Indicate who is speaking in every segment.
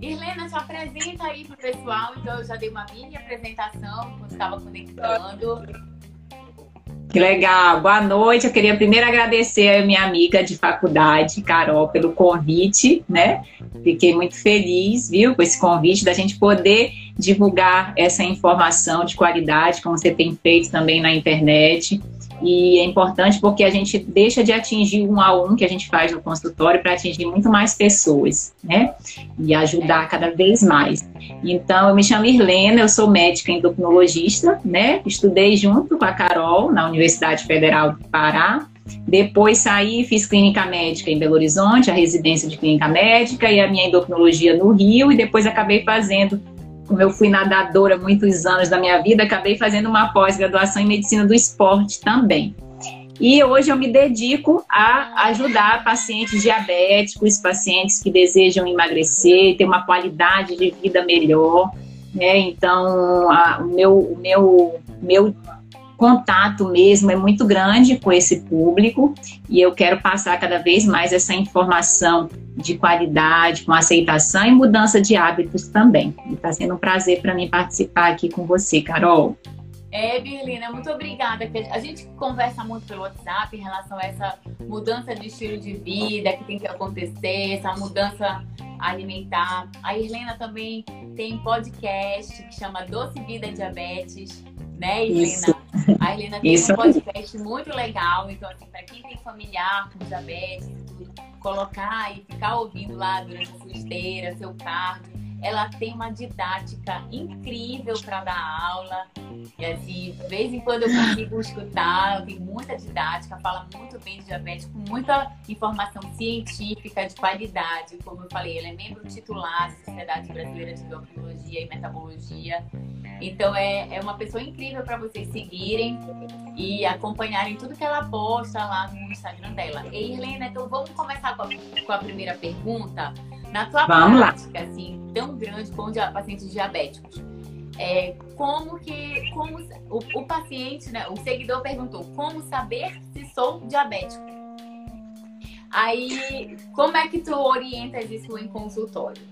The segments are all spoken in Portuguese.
Speaker 1: Irlena, se apresenta aí pro pessoal. Então, eu já dei uma mini apresentação quando estava conectando.
Speaker 2: Que legal. Boa noite. Eu queria primeiro agradecer a minha amiga de faculdade, Carol, pelo convite, né? Fiquei muito feliz, viu, com esse convite da gente poder divulgar essa informação de qualidade, como você tem feito também na internet. E é importante porque a gente deixa de atingir um a um que a gente faz no consultório para atingir muito mais pessoas, né? E ajudar cada vez mais. Então, eu me chamo Irlena, eu sou médica endocrinologista, né? Estudei junto com a Carol na Universidade Federal do Pará. Depois saí, fiz clínica médica em Belo Horizonte, a residência de clínica médica e a minha endocrinologia no Rio, e depois acabei fazendo como eu fui nadadora muitos anos da minha vida, acabei fazendo uma pós-graduação em medicina do esporte também. E hoje eu me dedico a ajudar pacientes diabéticos, pacientes que desejam emagrecer, ter uma qualidade de vida melhor. Né? Então, o meu, o meu, meu contato mesmo é muito grande com esse público e eu quero passar cada vez mais essa informação de qualidade, com aceitação e mudança de hábitos também. Está sendo um prazer para mim participar aqui com você, Carol.
Speaker 1: É, Birlina, muito obrigada. A gente conversa muito pelo WhatsApp em relação a essa mudança de estilo de vida que tem que acontecer, essa mudança alimentar. A Irlena também tem podcast que chama Doce Vida Diabetes, né, Irlena? Isso. A Helena tem Isso. um podcast muito legal, então assim, para quem tem familiar com diabetes colocar e ficar ouvindo lá durante a sua esteira, seu cardio, ela tem uma didática incrível para dar aula. E assim, de vez em quando eu consigo escutar, tenho muita didática, fala muito bem de diabetes, com muita informação científica de qualidade. Como eu falei, ela é membro titular da Sociedade Brasileira de Endocrinologia e Metabologia. Então é, é uma pessoa incrível para vocês seguirem e acompanharem tudo que ela posta lá no Instagram dela. E Irlena, então vamos começar com a, com a primeira pergunta. Na tua vamos prática, lá. assim, tão grande com pacientes diabéticos, é, como que como o, o paciente, né, o seguidor perguntou como saber se sou diabético. Aí, como é que tu orientas isso em consultório?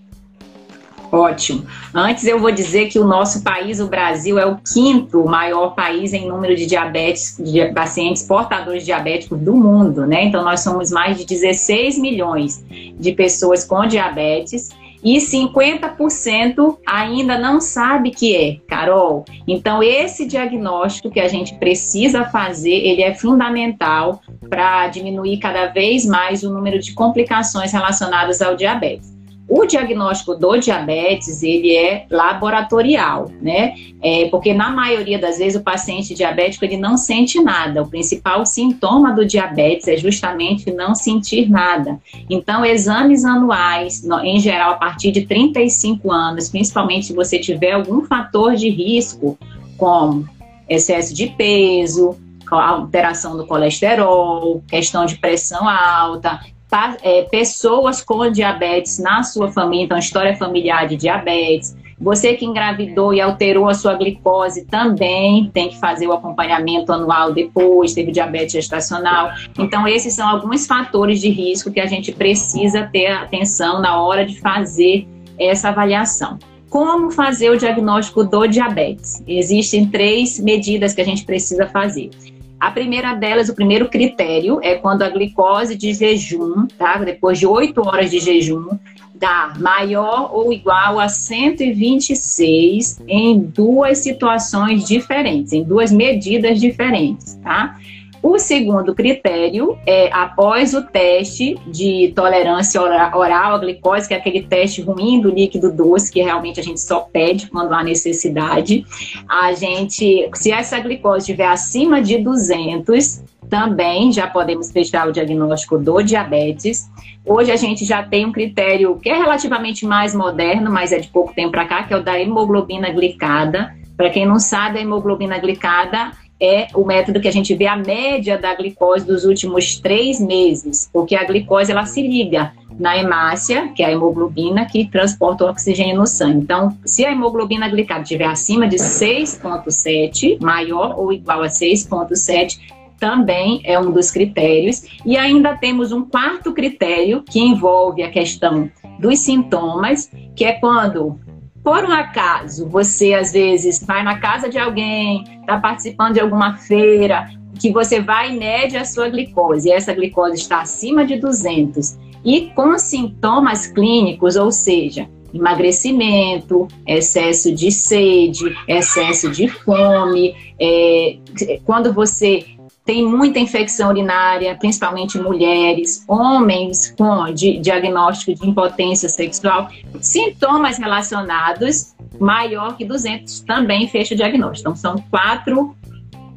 Speaker 2: Ótimo. Antes eu vou dizer que o nosso país, o Brasil, é o quinto maior país em número de diabetes, de pacientes portadores diabéticos do mundo, né? Então nós somos mais de 16 milhões de pessoas com diabetes e 50% ainda não sabe que é, Carol. Então esse diagnóstico que a gente precisa fazer, ele é fundamental para diminuir cada vez mais o número de complicações relacionadas ao diabetes. O diagnóstico do diabetes, ele é laboratorial, né? É, porque na maioria das vezes o paciente diabético, ele não sente nada. O principal sintoma do diabetes é justamente não sentir nada. Então, exames anuais, em geral, a partir de 35 anos, principalmente se você tiver algum fator de risco, como excesso de peso, alteração do colesterol, questão de pressão alta, é, pessoas com diabetes na sua família, então história familiar de diabetes. Você que engravidou e alterou a sua glicose também tem que fazer o acompanhamento anual depois, teve diabetes gestacional. Então, esses são alguns fatores de risco que a gente precisa ter atenção na hora de fazer essa avaliação. Como fazer o diagnóstico do diabetes? Existem três medidas que a gente precisa fazer. A primeira delas, o primeiro critério, é quando a glicose de jejum, tá? Depois de 8 horas de jejum, dá maior ou igual a 126 em duas situações diferentes, em duas medidas diferentes, tá? O segundo critério é após o teste de tolerância oral à glicose, que é aquele teste ruim do líquido doce, que realmente a gente só pede quando há necessidade. A gente, se essa glicose estiver acima de 200, também já podemos fechar o diagnóstico do diabetes. Hoje a gente já tem um critério que é relativamente mais moderno, mas é de pouco tempo para cá, que é o da hemoglobina glicada. Para quem não sabe, a hemoglobina glicada é o método que a gente vê a média da glicose dos últimos três meses, porque a glicose ela se liga na hemácia, que é a hemoglobina que transporta o oxigênio no sangue. Então, se a hemoglobina glicada estiver acima de 6,7, maior ou igual a 6,7, também é um dos critérios. E ainda temos um quarto critério que envolve a questão dos sintomas, que é quando, por um acaso, você às vezes vai na casa de alguém, está participando de alguma feira, que você vai e mede a sua glicose, e essa glicose está acima de 200, e com sintomas clínicos, ou seja, emagrecimento, excesso de sede, excesso de fome, é, quando você tem muita infecção urinária, principalmente mulheres, homens com diagnóstico de impotência sexual, sintomas relacionados maior que 200 também fecha o diagnóstico. Então, são quatro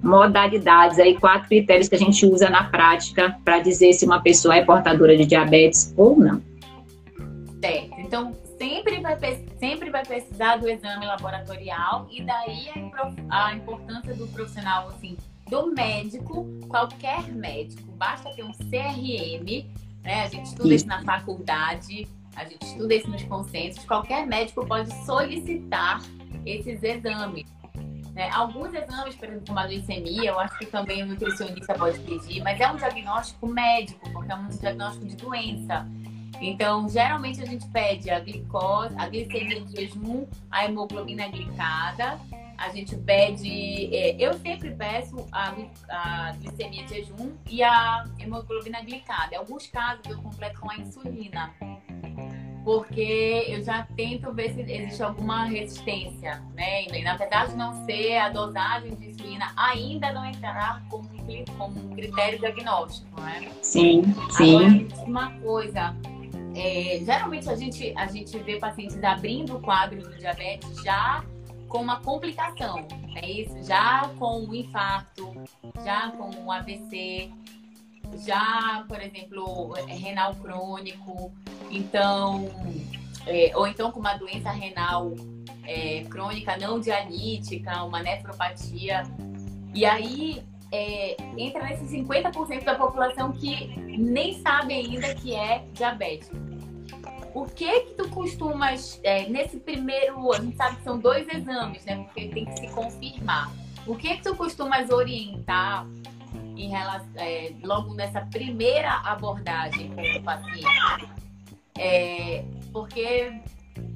Speaker 2: modalidades, aí, quatro critérios que a gente usa na prática para dizer se uma pessoa é portadora de diabetes ou não.
Speaker 1: Certo. Então, sempre vai, sempre vai precisar do exame laboratorial e daí a, a importância do profissional, assim, do médico, qualquer médico, basta ter um CRM, né? A gente estuda isso, na faculdade, a gente estuda isso nos consensos, qualquer médico pode solicitar esses exames. Né? Alguns exames, por exemplo, uma glicemia, eu acho que também o nutricionista pode pedir, mas é um diagnóstico médico, porque é um diagnóstico de doença. Então, geralmente a gente pede a glicose, a glicemia de jejum, a hemoglobina glicada. A gente pede, é, eu sempre peço a, a, glicemia de jejum e a hemoglobina glicada. Em alguns casos eu completo com a insulina, porque eu já tento ver se existe alguma resistência, né? E na verdade não ser a dosagem de insulina ainda não entrar como, como um critério diagnóstico, né?
Speaker 2: Sim, sim.
Speaker 1: Agora, uma coisa, é, geralmente a gente, a gente vê pacientes abrindo o quadro do diabetes já com uma complicação, é isso? Já com um infarto, já com um AVC, já, por exemplo, renal crônico, então, é, ou então com uma doença renal é, crônica não dialítica, uma nefropatia. E aí é, entra nesses 50% da população que nem sabe ainda que é diabético. O que que tu costumas, é, nesse primeiro, a gente sabe que são dois exames, né? Porque tem que se confirmar. O que que tu costumas orientar em relação, é, logo nessa primeira abordagem com o paciente? É, porque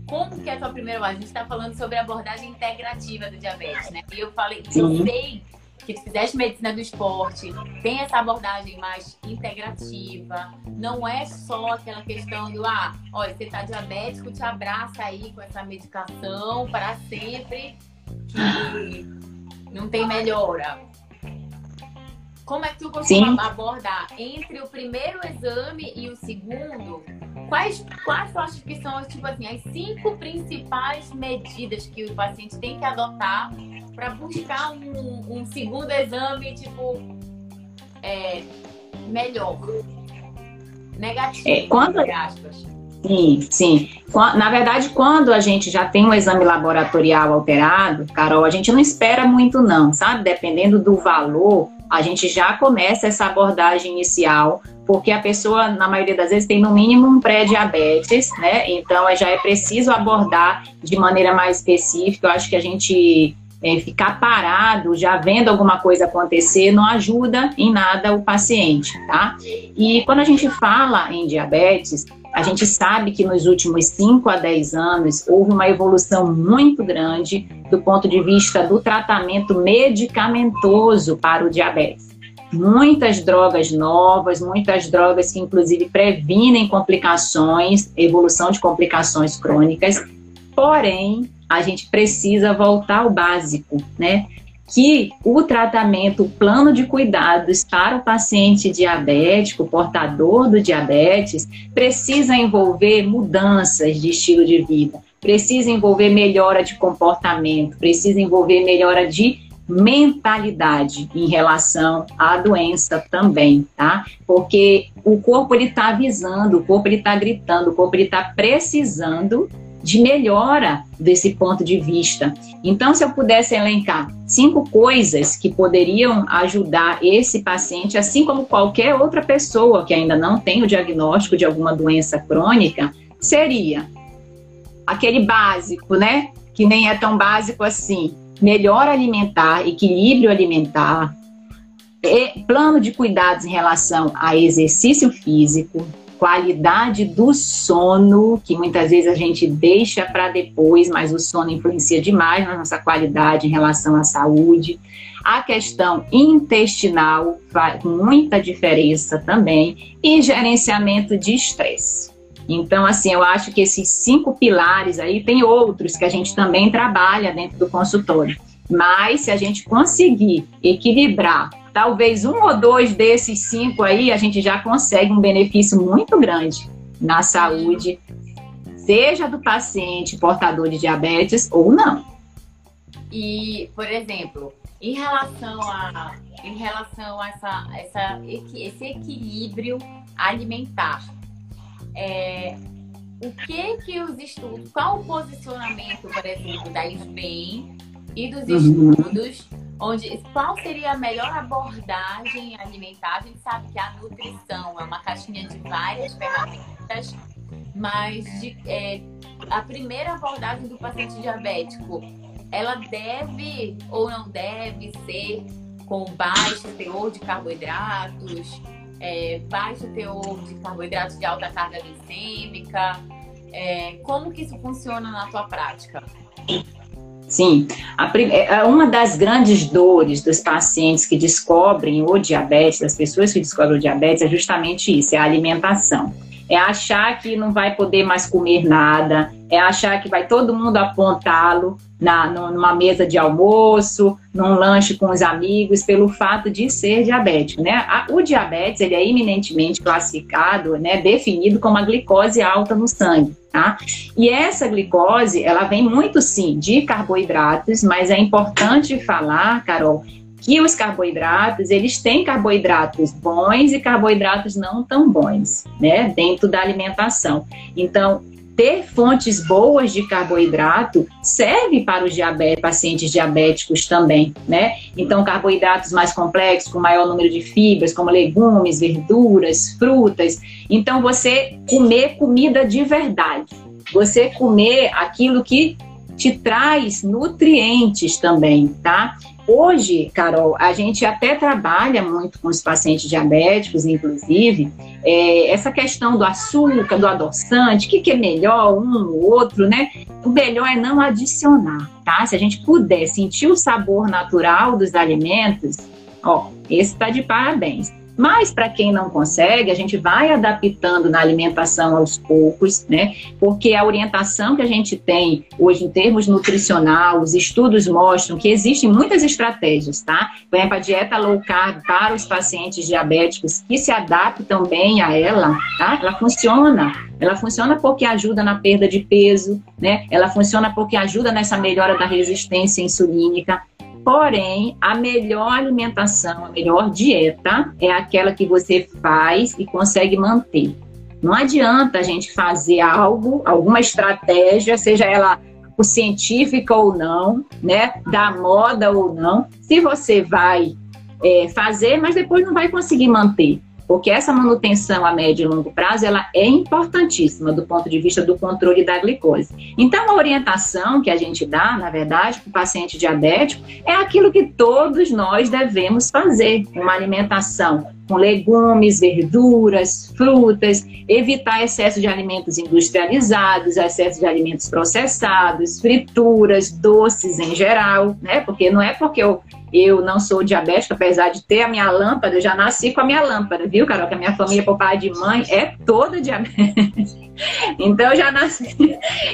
Speaker 1: como que é a tua primeira abordagem? A gente está falando sobre a abordagem integrativa do diabetes, né? E eu falei, eu sei que fizeste medicina do esporte, tem essa abordagem mais integrativa, não é só aquela questão do, ah, olha, você tá diabético, te abraça aí com essa medicação para sempre, que não tem melhora. Como é que tu costuma abordar entre o primeiro exame e o segundo? Quais, quais tu achas que são tipo assim, as cinco principais medidas que o paciente tem que adotar para buscar um, um, segundo exame, tipo, é, melhor? Negativo, é,
Speaker 2: quando... aspas. Sim, sim. Na verdade, quando a gente já tem um exame laboratorial alterado, Carol, a gente não espera muito não, sabe? Dependendo do valor, a gente já começa essa abordagem inicial, porque a pessoa, na maioria das vezes, tem no mínimo um pré-diabetes, né? Então, já é preciso abordar de maneira mais específica. Eu acho que a gente é, ficar parado, já vendo alguma coisa acontecer, não ajuda em nada o paciente, tá? E quando a gente fala em diabetes, a gente sabe que nos últimos 5 a 10 anos houve uma evolução muito grande do ponto de vista do tratamento medicamentoso para o diabetes. Muitas drogas novas, muitas drogas que inclusive previnem complicações, evolução de complicações crônicas, porém, a gente precisa voltar ao básico, né? Que o tratamento, o plano de cuidados para o paciente diabético, portador do diabetes, precisa envolver mudanças de estilo de vida, precisa envolver melhora de comportamento, precisa envolver melhora de mentalidade em relação à doença também, tá? Porque o corpo ele está avisando, o corpo ele está gritando, o corpo ele está precisando de melhora desse ponto de vista. Então, se eu pudesse elencar cinco coisas que poderiam ajudar esse paciente, assim como qualquer outra pessoa que ainda não tem o diagnóstico de alguma doença crônica, seria aquele básico, né? Que nem é tão básico assim. Melhor alimentar, equilíbrio alimentar, plano de cuidados em relação a exercício físico, qualidade do sono, que muitas vezes a gente deixa para depois, mas o sono influencia demais na nossa qualidade em relação à saúde. A questão intestinal faz muita diferença também e gerenciamento de estresse. Então, assim, eu acho que esses cinco pilares aí, tem outros que a gente também trabalha dentro do consultório. Mas se a gente conseguir equilibrar talvez um ou dois desses cinco aí, a gente já consegue um benefício muito grande na saúde, seja do paciente portador de diabetes ou não.
Speaker 1: E, por exemplo, em relação a, em relação a essa, essa, esse equilíbrio alimentar, é, o que que os estudos, qual o posicionamento, por exemplo, da SBEM e dos uhum. estudos onde qual seria a melhor abordagem alimentar? A gente sabe que a nutrição é uma caixinha de várias ferramentas, mas de, é, a primeira abordagem do paciente diabético, ela deve ou não deve ser com baixo teor de carboidratos, é, baixo teor de carboidratos de alta carga glicêmica. É, como que isso funciona na tua prática?
Speaker 2: Sim, a, é, é uma das grandes dores dos pacientes que descobrem o diabetes, das pessoas que descobrem o diabetes, é justamente isso, é a alimentação. É achar que não vai poder mais comer nada, é achar que vai todo mundo apontá-lo na, numa mesa de almoço, num lanche com os amigos, pelo fato de ser diabético, né? O diabetes, ele é eminentemente classificado, né, definido como a glicose alta no sangue, tá? E essa glicose, ela vem muito, sim, de carboidratos, mas é importante falar, Carol, que os carboidratos, eles têm carboidratos bons e carboidratos não tão bons, né, dentro da alimentação. Então, ter fontes boas de carboidrato serve para os diabetes, pacientes diabéticos também, né? Então, carboidratos mais complexos, com maior número de fibras, como legumes, verduras, frutas. Então, você comer comida de verdade. Você comer aquilo que te traz nutrientes também, tá? Hoje, Carol, a gente até trabalha muito com os pacientes diabéticos, inclusive, é, essa questão do açúcar, do adoçante, o que, que, é melhor, um ou outro, né? O melhor é não adicionar, tá? Se a gente puder sentir o sabor natural dos alimentos, ó, esse tá de parabéns. Mas para quem não consegue, a gente vai adaptando na alimentação aos poucos, né? Porque a orientação que a gente tem hoje em termos nutricional, os estudos mostram que existem muitas estratégias, tá? Por exemplo, a dieta low carb para os pacientes diabéticos que se adaptam bem a ela, tá? Ela funciona. Ela funciona porque ajuda na perda de peso, né? Ela funciona porque ajuda nessa melhora da resistência insulínica. Porém, a melhor alimentação, a melhor dieta é aquela que você faz e consegue manter. Não adianta a gente fazer algo, alguma estratégia, seja ela o científica ou não, né, da moda ou não, se você vai é, fazer, mas depois não vai conseguir manter porque essa manutenção a médio e longo prazo ela é importantíssima do ponto de vista do controle da glicose. Então, a orientação que a gente dá, na verdade, para o paciente diabético é aquilo que todos nós devemos fazer: uma alimentação com legumes, verduras, frutas, evitar excesso de alimentos industrializados, excesso de alimentos processados, frituras, doces em geral, né? Porque não é porque eu eu não sou diabética, apesar de ter a minha lâmpada, eu já nasci com a minha lâmpada, viu, Carol? Que a minha família, por pai de mãe, é toda diabética. Então, eu já nasci,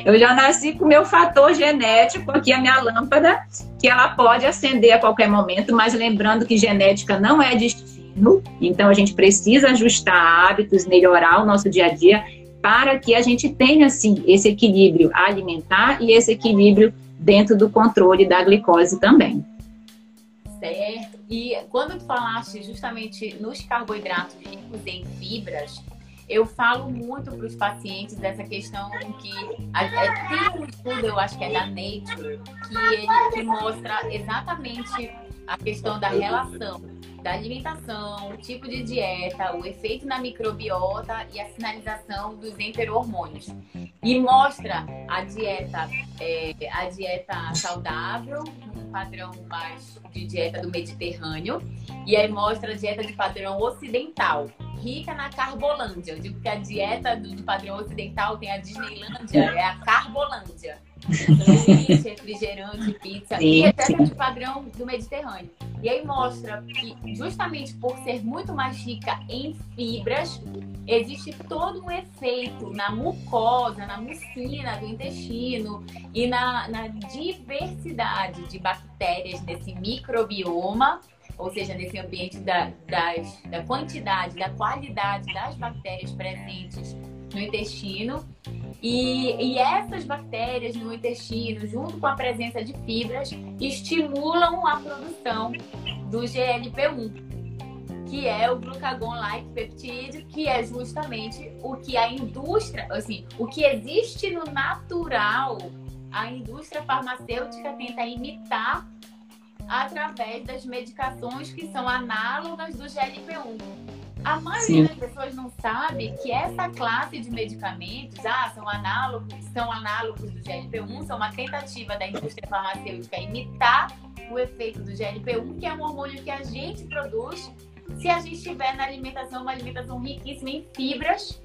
Speaker 2: eu já nasci com o meu fator genético aqui, a minha lâmpada, que ela pode acender a qualquer momento, mas lembrando que genética não é destino, então a gente precisa ajustar hábitos, melhorar o nosso dia a dia, para que a gente tenha, assim, esse equilíbrio alimentar e esse equilíbrio dentro do controle da glicose também
Speaker 1: certo. E quando tu falaste justamente nos carboidratos ricos em fibras, eu falo muito para os pacientes dessa questão que é, tem um estudo, eu acho que é da Nature, que ele que mostra exatamente a questão da relação da alimentação, o tipo de dieta, o efeito na microbiota e a sinalização dos enterohormônios. E mostra a dieta, é, a dieta saudável, um padrão mais de dieta do Mediterrâneo, e aí mostra a dieta de padrão ocidental, rica na carbolândia. Eu digo que a dieta do, padrão ocidental tem a Disneylândia, é a carbolândia. Sanduíche, refrigerante, pizza sim, e até de padrão do Mediterrâneo. E aí mostra que, justamente por ser muito mais rica em fibras, existe todo um efeito na mucosa, na mucina do intestino e na, na diversidade de bactérias nesse microbioma ou seja, nesse ambiente da, das, da quantidade, da qualidade das bactérias presentes no intestino. E, e, essas bactérias no intestino, junto com a presença de fibras, estimulam a produção do GLP-1, que é o glucagon-like peptide, que é justamente o que a indústria, assim, o que existe no natural, a indústria farmacêutica tenta imitar através das medicações que são análogas do GLP-1. A maioria Sim. das pessoas não sabe que essa classe de medicamentos ah, são, análogos, são análogos do GLP-1, são uma tentativa da indústria farmacêutica imitar o efeito do GLP-1, que é um hormônio que a gente produz se a gente tiver na alimentação uma alimentação riquíssima em fibras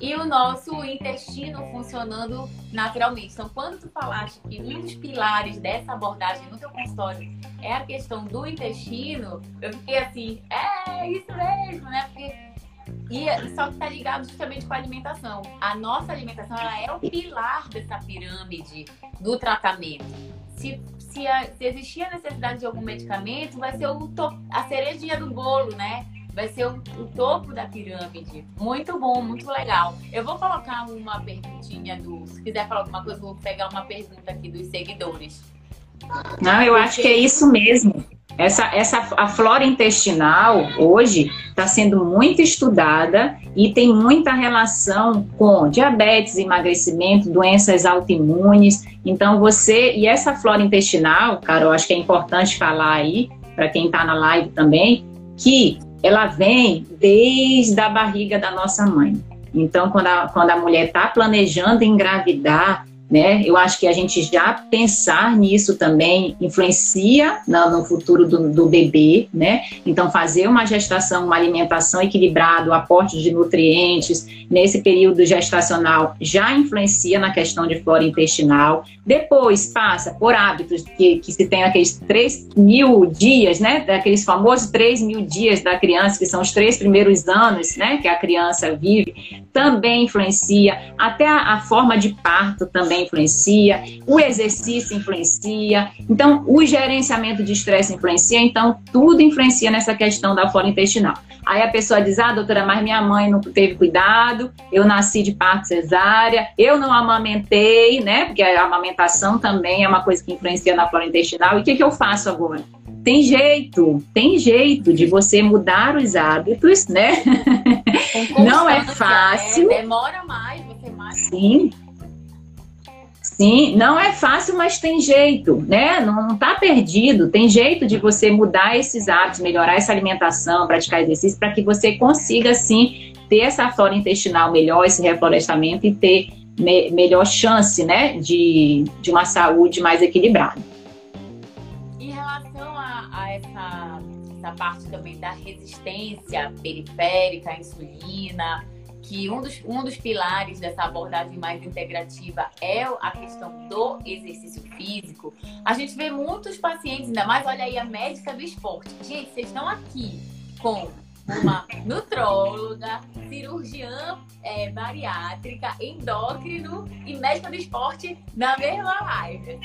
Speaker 1: e o nosso intestino funcionando naturalmente. Então, quando tu falaste que um dos pilares dessa abordagem no teu consultório é a questão do intestino, eu fiquei assim, é isso mesmo, né? Porque e só que está ligado justamente com a alimentação. A nossa alimentação ela é o pilar dessa pirâmide do tratamento. Se, se, a, se existir a necessidade de algum medicamento, vai ser o, a cerejinha do bolo, né? Vai ser o, o, topo da pirâmide. Muito bom, muito legal. Eu vou colocar uma perguntinha do. Se quiser falar alguma coisa, vou pegar uma pergunta aqui dos seguidores.
Speaker 2: Não, eu acho que é isso mesmo. Essa, essa a flora intestinal hoje está sendo muito estudada e tem muita relação com diabetes, emagrecimento, doenças autoimunes. Então você e essa flora intestinal, cara, eu acho que é importante falar aí para quem está na live também que ela vem desde a barriga da nossa mãe. Então, quando a, quando a mulher está planejando engravidar, né? Eu acho que a gente já pensar nisso também influencia no, futuro do, do, bebê, né? Então, fazer uma gestação, uma alimentação equilibrada, o aporte de nutrientes nesse período gestacional já influencia na questão de flora intestinal. Depois passa por hábitos que, que se tem aqueles 3 mil dias, né? Daqueles famosos 3 mil dias da criança, que são os três primeiros anos, né? Que a criança vive, também influencia. Até a, a forma de parto também também influencia, o exercício influencia, então o gerenciamento de estresse influencia, então tudo influencia nessa questão da flora intestinal. Aí a pessoa diz: Ah, doutora, mas minha mãe não teve cuidado, eu nasci de parto cesárea, eu não amamentei, né? Porque a amamentação também é uma coisa que influencia na flora intestinal. E o que, que eu faço agora? Tem jeito, tem jeito de você mudar os hábitos, né? Não é fácil.
Speaker 1: É, demora mais, você mais.
Speaker 2: Sim. Sim, não é fácil, mas tem jeito, né? Não está perdido. Tem jeito de você mudar esses hábitos, melhorar essa alimentação, praticar exercício, para que você consiga, sim, ter essa flora intestinal melhor, esse reflorestamento e ter me melhor chance, né, de, de uma saúde mais equilibrada.
Speaker 1: Em relação a, a essa, essa parte também da resistência periférica à insulina, que um dos, um dos pilares dessa abordagem mais integrativa é a questão do exercício físico, a gente vê muitos pacientes, ainda mais, olha aí, a médica do esporte. Gente, vocês estão aqui com uma nutróloga, cirurgiã é, bariátrica, endócrino e médica do esporte na mesma live.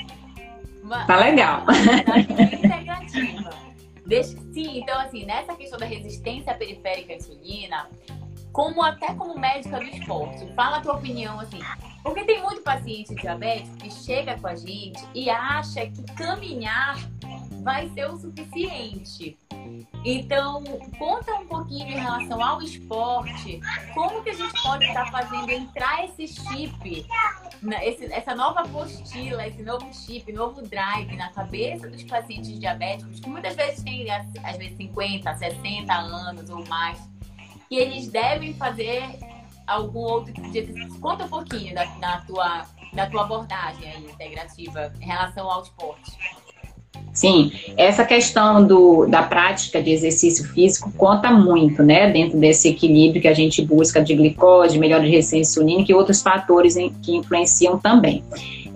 Speaker 2: Uma, tá legal.
Speaker 1: integrativa. Deixa, sim, então assim, nessa questão da resistência periférica à insulina, como até como médica do esporte. Fala a tua opinião assim. Porque tem muito paciente diabético que chega com a gente e acha que caminhar vai ser o suficiente. Então, conta um pouquinho em relação ao esporte, como que a gente pode estar fazendo entrar esse chip, né, esse, essa nova apostila, esse novo chip, novo drive na cabeça dos pacientes diabéticos, que muitas vezes têm, às vezes, 50, 60 anos ou mais, e eles devem fazer algum outro tipo de exercício. Conta um pouquinho da, da, tua, da tua abordagem aí, integrativa em relação ao esporte.
Speaker 2: Sim, essa questão do, da prática de exercício físico conta muito, né, dentro desse equilíbrio que a gente busca de glicose, melhora de resistência insulínica e outros fatores em, que influenciam também.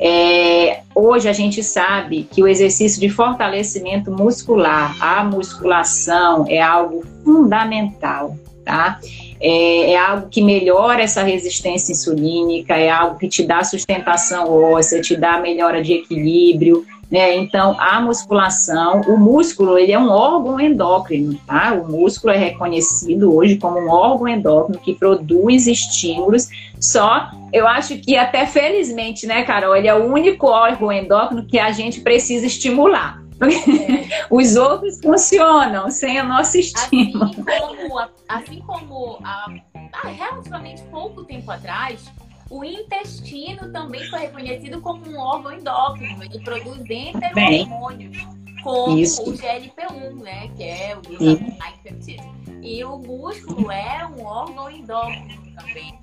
Speaker 2: É, hoje a gente sabe que o exercício de fortalecimento muscular, a musculação é algo fundamental, tá? É, é, algo que melhora essa resistência insulínica, é algo que te dá sustentação óssea, te dá melhora de equilíbrio, né? Então, a musculação, o músculo, ele é um órgão endócrino, tá? O músculo é reconhecido hoje como um órgão endócrino que produz estímulos, só, eu acho que até felizmente, né, Carol, ele é o único órgão endócrino que a gente precisa estimular. É. Os outros funcionam sem o nosso estímulo.
Speaker 1: Assim como, assim como há, há relativamente pouco tempo atrás, o intestino também foi reconhecido como um órgão endócrino. Ele produz enterohormônios, como Isso. o GLP-1, né? Que é o glutamate E o músculo é um órgão endócrino também.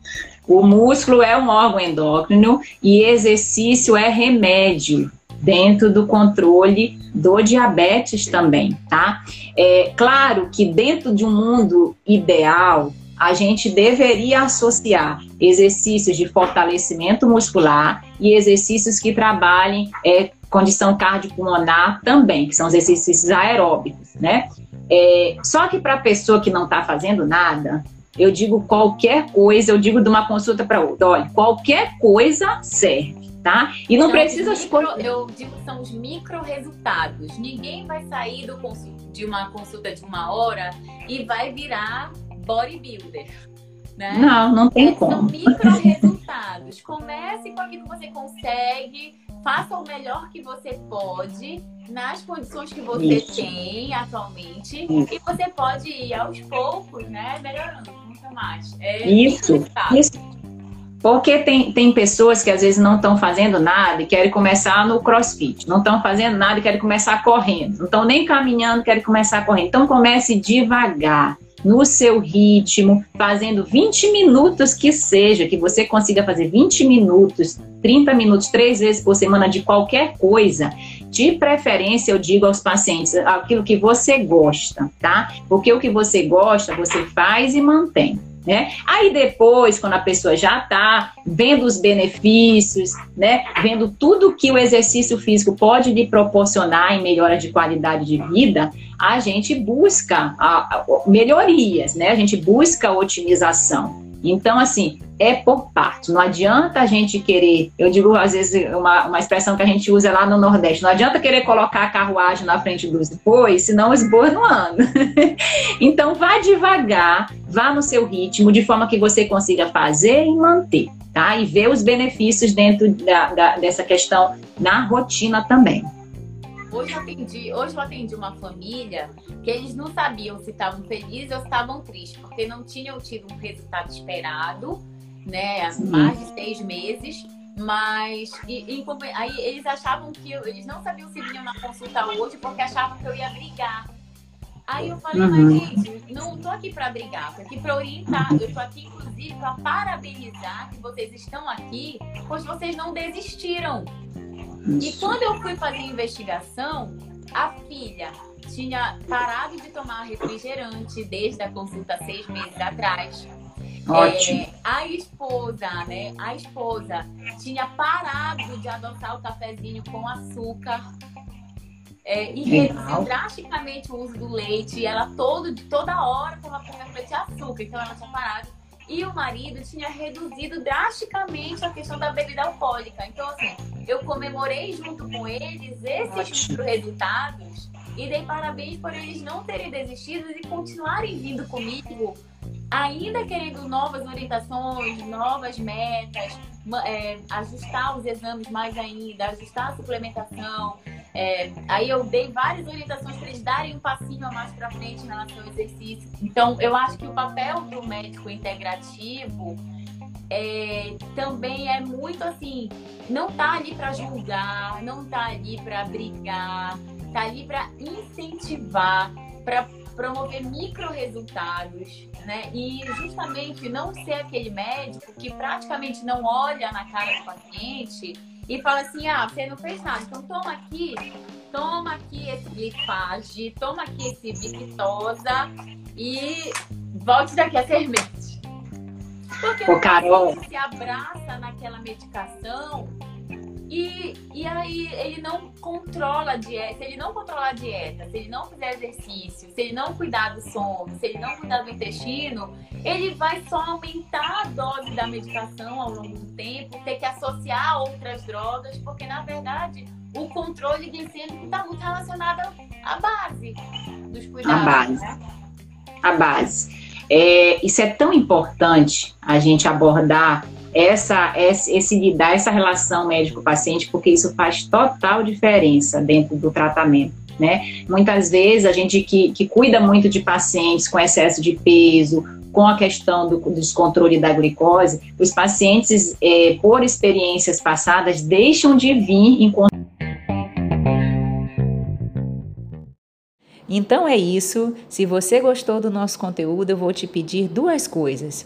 Speaker 2: O músculo é um órgão endócrino e exercício é remédio dentro do controle do diabetes também, tá? É claro que dentro de um mundo ideal, a gente deveria associar exercícios de fortalecimento muscular e exercícios que trabalhem é, condição cardiopulmonar também, que são os exercícios aeróbicos, né? É, só que para a pessoa que não está fazendo nada, eu digo qualquer coisa, eu digo de uma consulta para outra, olha, qualquer coisa serve, tá? E não precisa...
Speaker 1: Micro, eu digo que são os micro resultados. Ninguém vai sair do, de uma consulta de uma hora e vai virar bodybuilder. Né?
Speaker 2: Não, não tem Esses como.
Speaker 1: São micro resultados. Comece com aquilo que você consegue, faça o melhor que você pode, nas condições que você Isso. tem atualmente, Isso. e você pode ir aos poucos, né, melhorando, nunca mais.
Speaker 2: É Isso. Isso. Porque tem, tem pessoas que às vezes não estão fazendo nada e querem começar no crossfit, não estão fazendo nada e querem começar correndo, não estão nem caminhando, querem começar correndo. Então comece devagar no seu ritmo, fazendo 20 minutos que seja, que você consiga fazer 20 minutos, 30 minutos, três vezes por semana de qualquer coisa. De preferência, eu digo aos pacientes aquilo que você gosta, tá? Porque o que você gosta, você faz e mantém. Né? Aí depois, quando a pessoa já está vendo os benefícios, né, vendo tudo que o exercício físico pode lhe proporcionar em melhora de qualidade de vida, a gente busca a, a, melhorias, né? A gente busca otimização. Então, assim, é por parte. Não adianta a gente querer, eu digo às vezes uma, uma expressão que a gente usa lá no Nordeste, não adianta querer colocar a carruagem na frente dos bois, senão os bois não andam. então, vá devagar, vá no seu ritmo, de forma que você consiga fazer e manter, tá? E ver os benefícios dentro da, da, dessa questão na rotina também.
Speaker 1: Hoje eu atendi, hoje eu atendi uma família que eles não sabiam se estavam felizes ou se estavam tristes, porque não tinham tido um resultado esperado, né? Há mais de seis meses. Mas e, e, aí eles achavam que eu, eles não sabiam se vinham na consulta hoje porque achavam que eu ia brigar. Aí eu falei, uhum. mas gente, não tô aqui para brigar, tô aqui para orientar. Eu tô aqui, inclusive, para parabenizar que vocês estão aqui, pois vocês não desistiram. E quando eu fui fazer a investigação, a filha tinha parado de tomar refrigerante desde a consulta seis meses atrás.
Speaker 2: Ótimo.
Speaker 1: É, a esposa, né? A esposa tinha parado de adotar o cafezinho com açúcar. É, e reduziu drasticamente o uso do leite. E ela todo, toda hora estava comendo leite de açúcar, então ela tinha parado. E o marido tinha reduzido drasticamente a questão da bebida alcoólica. Então, assim, eu comemorei junto com eles esses resultados e dei parabéns por eles não terem desistido e continuarem vindo comigo, ainda querendo novas orientações, novas metas, é, ajustar os exames mais ainda, ajustar a suplementação, É, aí eu dei várias orientações para eles darem um passinho a mais para frente em relação ao exercício. Então, eu acho que o papel do médico integrativo é, também é muito assim, não tá ali para julgar, não tá ali para brigar, tá ali para incentivar, para promover micro resultados, né? E justamente não ser aquele médico que praticamente não olha na cara do paciente e fala assim: ah, você não fez nada, então toma aqui, toma aqui esse glifage, toma aqui esse Victosa e volte daqui a seis meses. Porque o Carol se abraça naquela medicação e, e aí ele não controla a dieta, se ele não controlar a dieta, se ele não fizer exercício, se ele não cuidar do sono, se ele não cuidar do intestino, ele vai só aumentar a dose da medicação ao longo do tempo, ter que associar outras drogas, porque na verdade o controle glicêmico está muito relacionado à base dos cuidados. A base. Né?
Speaker 2: A base. É, isso é tão importante a gente abordar essa, esse lidar, essa relação médico-paciente, porque isso faz total diferença dentro do tratamento. Né? Muitas vezes a gente que, que cuida muito de pacientes com excesso de peso, com a questão do, do descontrole da glicose, os pacientes, é, por experiências passadas, deixam de vir em
Speaker 3: Então é isso. Se você gostou do nosso conteúdo, eu vou te pedir duas coisas.